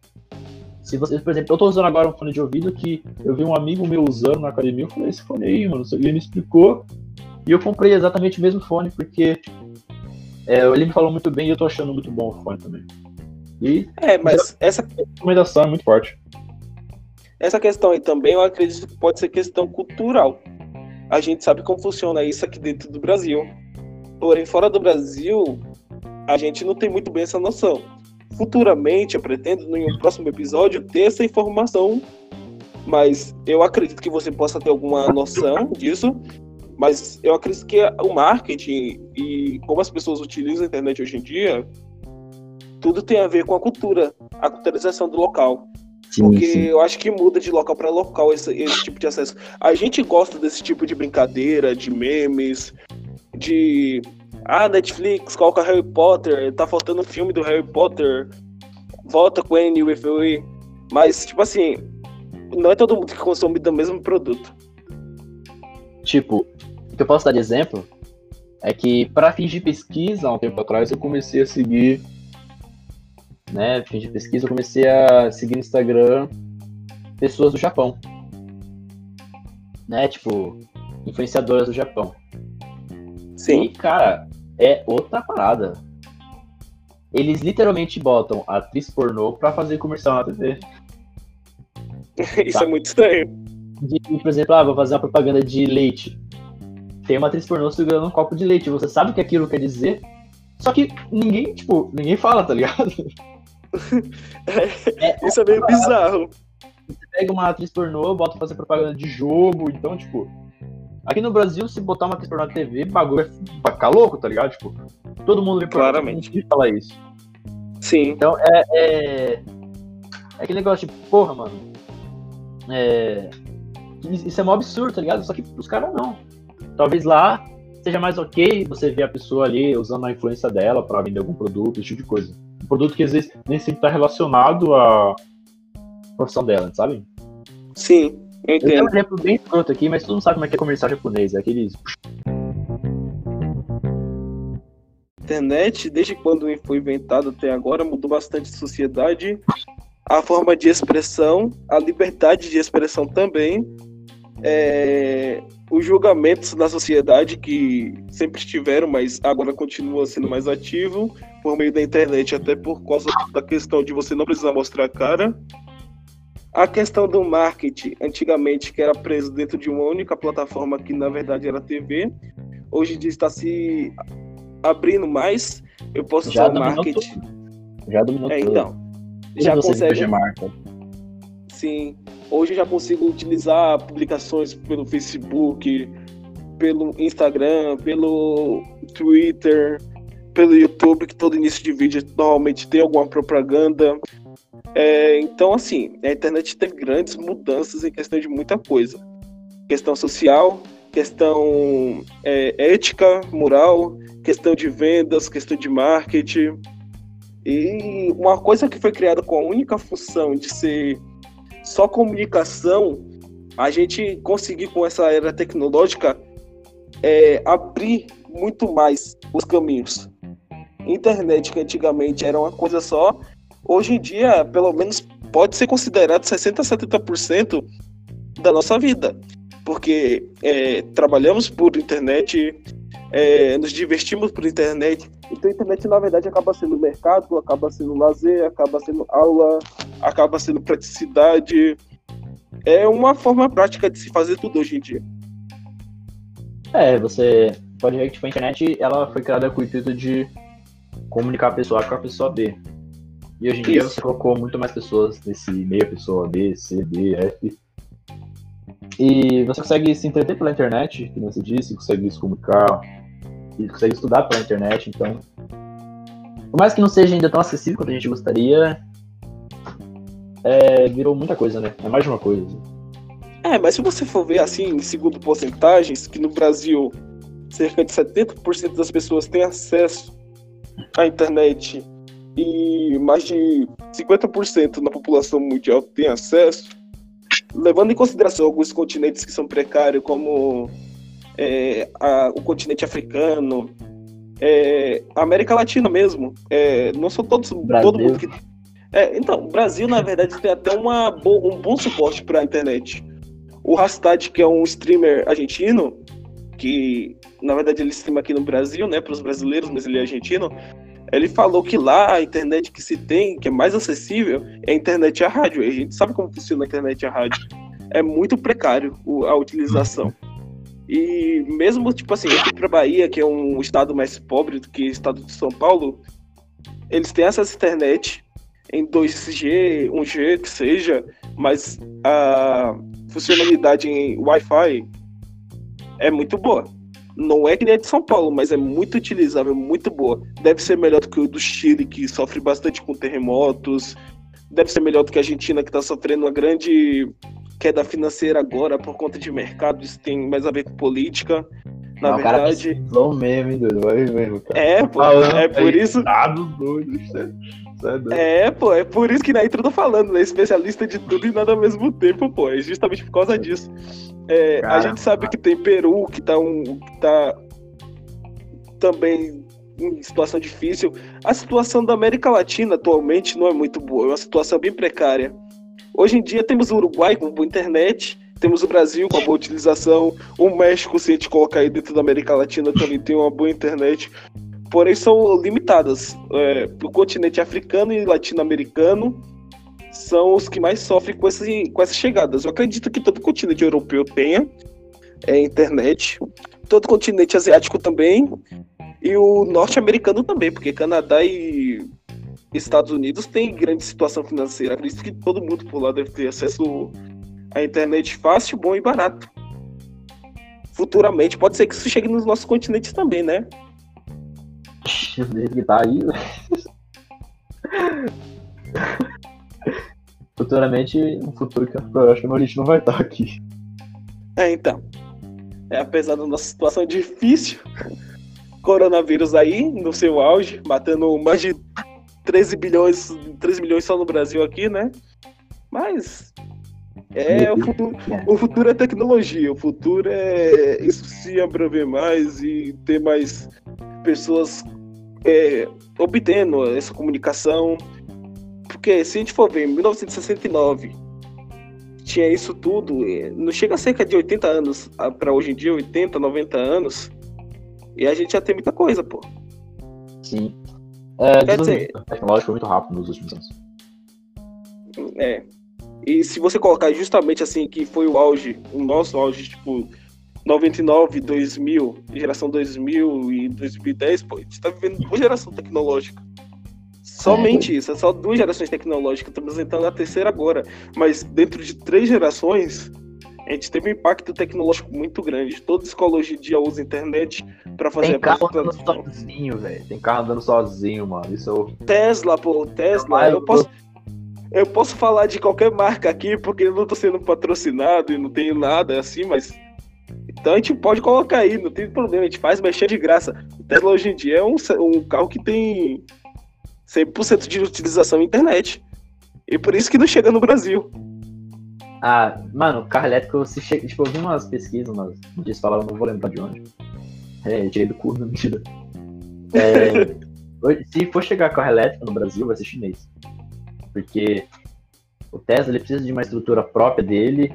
Se você, por exemplo, eu tô usando agora um fone de ouvido que eu vi um amigo meu usando na academia, eu falei, esse fone aí, mano, e ele me explicou, e eu comprei exatamente o mesmo fone, porque é, ele me falou muito bem e eu tô achando muito bom o fone também. E é, mas essa recomendação é muito forte. Essa questão aí também eu acredito que pode ser questão cultural. A gente sabe como funciona isso aqui dentro do Brasil. Porém, fora do Brasil, a gente não tem muito bem essa noção. Futuramente, eu pretendo, no próximo episódio, ter essa informação. Mas eu acredito que você possa ter alguma noção disso. Mas eu acredito que o marketing e como as pessoas utilizam a internet hoje em dia, tudo tem a ver com a cultura, a culturalização do local. Sim, porque sim. eu acho que muda de local para local esse, esse, tipo de acesso. A gente gosta desse tipo de brincadeira, de memes, de. Ah, Netflix, coloca Harry Potter, tá faltando filme do Harry Potter, volta com Annie with We. Mas, tipo assim, não é todo mundo que consome do mesmo produto. Tipo, o que eu posso dar de exemplo é que, para fins de pesquisa, há um tempo atrás, eu comecei a seguir né, fim de pesquisa, eu comecei a seguir no Instagram pessoas do Japão. Né, tipo, influenciadoras do Japão. Sim. E, cara, é outra parada. Eles literalmente botam atriz pornô pra fazer comercial na TV. (laughs) Isso tá? é muito estranho. De, por exemplo, ah, vou fazer uma propaganda de leite. Tem uma atriz pornô segurando um copo de leite. Você sabe o que aquilo quer dizer? Só que ninguém, tipo, ninguém fala, tá ligado? (laughs) É, Isso é meio bizarro. Você pega uma atriz pornô, bota pra fazer propaganda de jogo, então, tipo. Aqui no Brasil, se botar uma atriz pornô na TV, bagulho vai ficar louco, tá ligado? Tipo, todo mundo vê Claramente. que falar isso. Sim. Então, é, é. É aquele negócio, tipo, porra, mano. É. Isso é um absurdo, tá ligado? Só que os caras não. Talvez lá seja mais ok você ver a pessoa ali usando a influência dela para vender algum produto, esse tipo de coisa produto que às vezes nem sempre está relacionado à profissão dela, sabe? Sim, eu entendo. Eu tenho um exemplo bem escroto aqui, mas todo mundo sabe como é que é comercial japonês, é aqueles... Internet, desde quando foi inventado até agora, mudou bastante a sociedade, a forma de expressão, a liberdade de expressão também, é, os julgamentos da sociedade que sempre estiveram, mas agora continua sendo mais ativo por meio da internet, até por causa da questão de você não precisar mostrar a cara. a questão do marketing, antigamente, que era preso dentro de uma única plataforma, que na verdade era a TV, hoje em dia está se abrindo mais. Eu posso Já usar marketing. tudo. Já dominou É, tudo. então. Tudo Já consegue. marca. Sim. Hoje eu já consigo utilizar publicações pelo Facebook, pelo Instagram, pelo Twitter, pelo YouTube, que todo início de vídeo normalmente tem alguma propaganda. É, então, assim, a internet teve grandes mudanças em questão de muita coisa. Questão social, questão é, ética, moral, questão de vendas, questão de marketing. E uma coisa que foi criada com a única função de ser só comunicação, a gente conseguir com essa era tecnológica é, abrir muito mais os caminhos. Internet, que antigamente era uma coisa só, hoje em dia, pelo menos, pode ser considerado 60% a 70% da nossa vida. Porque é, trabalhamos por internet, é, nos divertimos por internet. Então, a internet, na verdade, acaba sendo mercado, acaba sendo lazer, acaba sendo aula, acaba sendo praticidade. É uma forma prática de se fazer tudo hoje em dia. É, você pode ver que tipo, a internet ela foi criada com o intuito de comunicar a pessoa A com a pessoa B. E hoje em dia Isso. você colocou muito mais pessoas nesse meio, pessoa B, C, D, F. E você consegue se entreter pela internet, como você disse, consegue se comunicar, e consegue estudar pela internet, então. Por mais que não seja ainda tão acessível quanto a gente gostaria, é, virou muita coisa, né? É mais de uma coisa. É, mas se você for ver assim, segundo porcentagens, que no Brasil cerca de 70% das pessoas têm acesso à internet e mais de 50% da população mundial tem acesso, levando em consideração alguns continentes que são precários, como é, a- o continente africano, é, a América Latina mesmo, é, não são todos, Brasil. todo mundo que é, então, o Brasil, na verdade, tem até uma bo- um bom suporte para a internet. O Rastad, que é um streamer argentino, que na verdade ele streama aqui no Brasil, né, para os brasileiros, mas ele é argentino. Ele falou que lá a internet que se tem, que é mais acessível, é a internet e a rádio. E a gente sabe como funciona a internet e a rádio. É muito precário a utilização. E mesmo, tipo assim, aqui para Bahia, que é um estado mais pobre do que o estado de São Paulo, eles têm acesso à internet em 2G, 1G, que seja, mas a funcionalidade em Wi-Fi é muito boa. Não é que nem a de São Paulo, mas é muito utilizável, muito boa. Deve ser melhor do que o do Chile, que sofre bastante com terremotos. Deve ser melhor do que a Argentina, que está sofrendo uma grande queda financeira agora por conta de mercado. Isso tem mais a ver com política. Na Não, cara verdade. pesquisou mesmo, hein, doido? Vai mesmo, cara. É, pô. É por isso. É doido. É, pô, é por isso que na intro eu tô falando, né? Especialista de tudo e nada ao mesmo tempo, pô. É justamente por causa disso. É, a gente sabe que tem Peru, que tá, um, que tá também em situação difícil. A situação da América Latina atualmente não é muito boa, é uma situação bem precária. Hoje em dia temos o Uruguai com boa internet, temos o Brasil com a boa utilização, o México, se a gente colocar aí dentro da América Latina, também tem uma boa internet. Porém, são limitadas. É, o continente africano e latino-americano são os que mais sofrem com, esse, com essas chegadas. Eu acredito que todo continente europeu tenha é, internet, todo continente asiático também, e o norte-americano também, porque Canadá e Estados Unidos têm grande situação financeira. Acredito que todo mundo por lá deve ter acesso à internet fácil, bom e barato. Futuramente, pode ser que isso chegue nos nossos continentes também, né? Do jeito que tá aí. Futuramente, um futuro que eu acho que a gente não vai estar aqui. É, então. É, apesar da nossa situação difícil, coronavírus aí no seu auge, matando mais de 13 bilhões, 13 milhões só no Brasil aqui, né? Mas é o futuro, o futuro é tecnologia, o futuro é isso se absorver mais e ter mais pessoas é, obtendo essa comunicação. Porque se a gente for ver, em 1969 tinha isso tudo, não chega a cerca de 80 anos para hoje em dia, 80, 90 anos, e a gente já tem muita coisa, pô. Sim. É, Quer desenvolvimento tecnológico foi muito rápido nos últimos anos. É. E se você colocar justamente assim, que foi o auge, o nosso auge, tipo, 99, 2000, geração 2000 e 2010, pô, a gente tá vivendo uma geração tecnológica. Somente isso, é só duas gerações tecnológicas, estamos entrando na terceira agora. Mas dentro de três gerações, a gente teve um impacto tecnológico muito grande. Toda escola hoje em dia usa internet para fazer Tem carro andando sozinho, velho. Tem carro andando sozinho, mano. Isso é o... Tesla, pô, Tesla. eu posso, eu posso falar de qualquer marca aqui porque eu não tô sendo patrocinado e não tenho nada assim, mas então a gente pode colocar aí, não tem problema, a gente faz mexer de graça. O Tesla hoje em dia é um, um carro que tem 100% de utilização internet. E por isso que não chega no Brasil. Ah, mano, carro elétrico, se che... tipo, eu vi umas pesquisas, mas eles falaram, não vou lembrar de onde. É, tirei do cu, não mentira. É, se for chegar carro elétrico no Brasil, vai ser chinês. Porque o Tesla ele precisa de uma estrutura própria dele.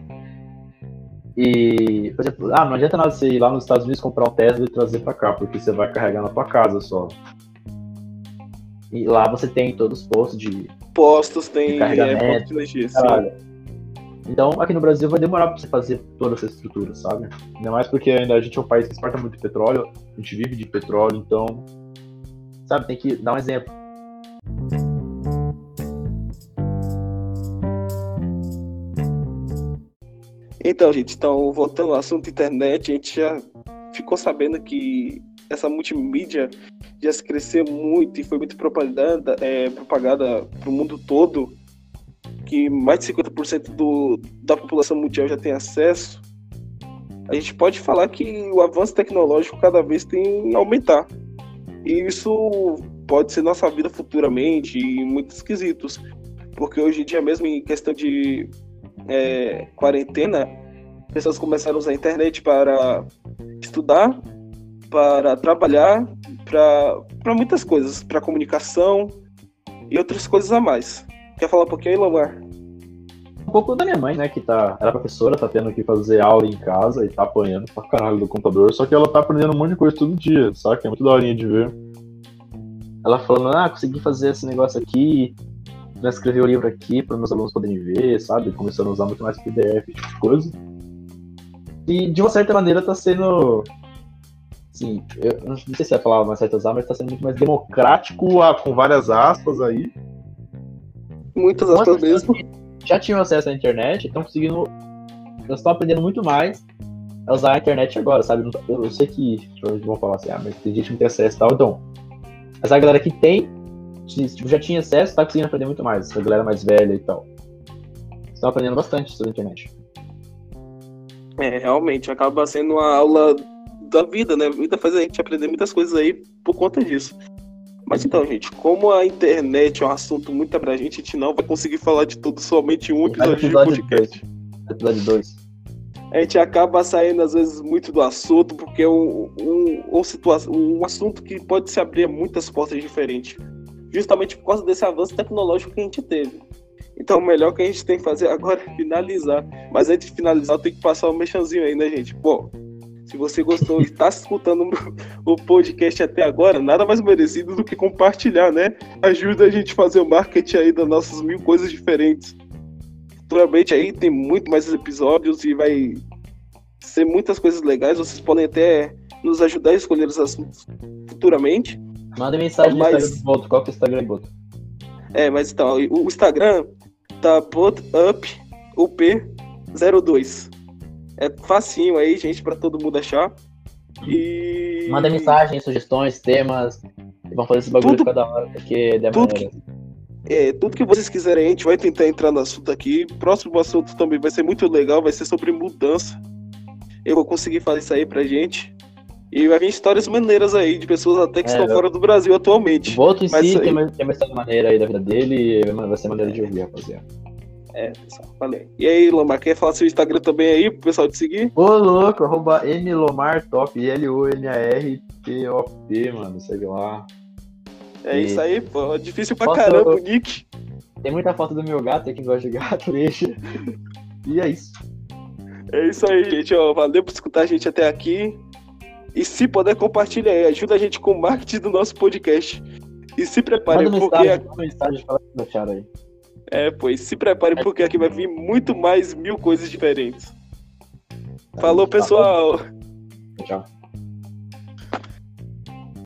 E, por exemplo, ah, não adianta nada você ir lá nos Estados Unidos comprar um Tesla e trazer para cá, porque você vai carregar na tua casa só. E lá você tem todos os postos de. Postos, tem é, postos de energia, Então, aqui no Brasil vai demorar para você fazer toda essa estrutura, sabe? Ainda mais porque ainda a gente é um país que exporta muito petróleo, a gente vive de petróleo, então. Sabe, tem que dar um exemplo. Então, gente, então, voltando ao assunto internet, a gente já ficou sabendo que essa multimídia já se cresceu muito e foi muito propaganda, é, propagada para o mundo todo, que mais de 50% do, da população mundial já tem acesso, a gente pode falar que o avanço tecnológico cada vez tem aumentar. E isso pode ser nossa vida futuramente em muitos quesitos. Porque hoje em dia, mesmo em questão de é, quarentena, pessoas começaram a usar a internet para estudar, para trabalhar, para muitas coisas, para comunicação e outras coisas a mais. Quer falar um pouquinho aí, Lamar? Um pouco da minha mãe, né, que tá, era professora, tá tendo que fazer aula em casa e tá apanhando pra caralho do computador, só que ela tá aprendendo um monte de coisa todo dia, sabe? É muito daorinha de ver. Ela falando, ah, consegui fazer esse negócio aqui, já escrevi o livro aqui para meus alunos poderem ver, sabe? Começando a usar muito mais PDF, tipo de coisa. E de uma certa maneira tá sendo Sim, eu não sei se é a palavra mais certa usar, mas está sendo muito mais democrático, ah, com várias aspas aí. Muitas aspas mesmo. Já tinham acesso à internet, estão conseguindo. Elas estão aprendendo muito mais a usar a internet agora, sabe? Eu, eu sei que provavelmente vão falar assim, ah, mas tem gente que não tem acesso e tal, então. Mas a galera que tem, tipo, já tinha acesso, está conseguindo aprender muito mais. A galera mais velha e tal. Estão aprendendo bastante sobre a internet. É, realmente, acaba sendo uma aula da vida, né? A vida faz a gente aprender muitas coisas aí por conta disso. Mas então, gente, como a internet é um assunto muito abrangente, a gente não vai conseguir falar de tudo somente um episódio, episódio de podcast. Episódio 2. A gente acaba saindo, às vezes, muito do assunto, porque é um, um, um, situação, um assunto que pode se abrir a muitas portas diferentes. Justamente por causa desse avanço tecnológico que a gente teve. Então, o melhor que a gente tem que fazer agora é finalizar. Mas antes de finalizar, eu tenho que passar o um mexanzinho aí, né, gente? Bom, se você gostou e está escutando (laughs) o podcast até agora, nada mais merecido do que compartilhar, né? Ajuda a gente a fazer o marketing aí das nossas mil coisas diferentes. Futuramente aí tem muito mais episódios e vai ser muitas coisas legais. Vocês podem até nos ajudar a escolher os assuntos futuramente. Manda mensagem mas... no Instagram do Boto. Qual que é o Instagram, Boto? É, mas então, o Instagram tá botup02. É facinho aí, gente, para todo mundo achar. E. Manda mensagem, sugestões, temas. Vamos fazer esse bagulho tudo, cada hora, porque demora. Tudo que, é, tudo que vocês quiserem, a gente vai tentar entrar no assunto aqui. Próximo assunto também vai ser muito legal, vai ser sobre mudança. Eu vou conseguir fazer isso aí pra gente. E vai vir histórias maneiras aí, de pessoas até que é, estão fora do Brasil atualmente. Voto em Mas si aí... tem, uma, tem uma história maneira aí da vida dele, vai ser maneira de ouvir, rapaziada. É, pessoal, falei. E aí, Lomar, quer falar seu Instagram também aí pro pessoal te seguir? Ô, louco, arroba mlomartop, L-O-M-A-R-T-O-P, mano, segue lá. É e... isso aí, pô, difícil pra Foto... caramba o nick. Tem muita foto do meu gato, aqui gosta de gato, (laughs) deixa. E é isso. É isso aí, gente, ó, valeu por escutar a gente até aqui. E se puder, compartilha aí, ajuda a gente com o marketing do nosso podcast. E se prepare, Manda porque... Mensagem, a... mensagem, fala aí. É, pois se prepare porque aqui vai vir muito mais mil coisas diferentes. Falou, Tá pessoal! Tchau.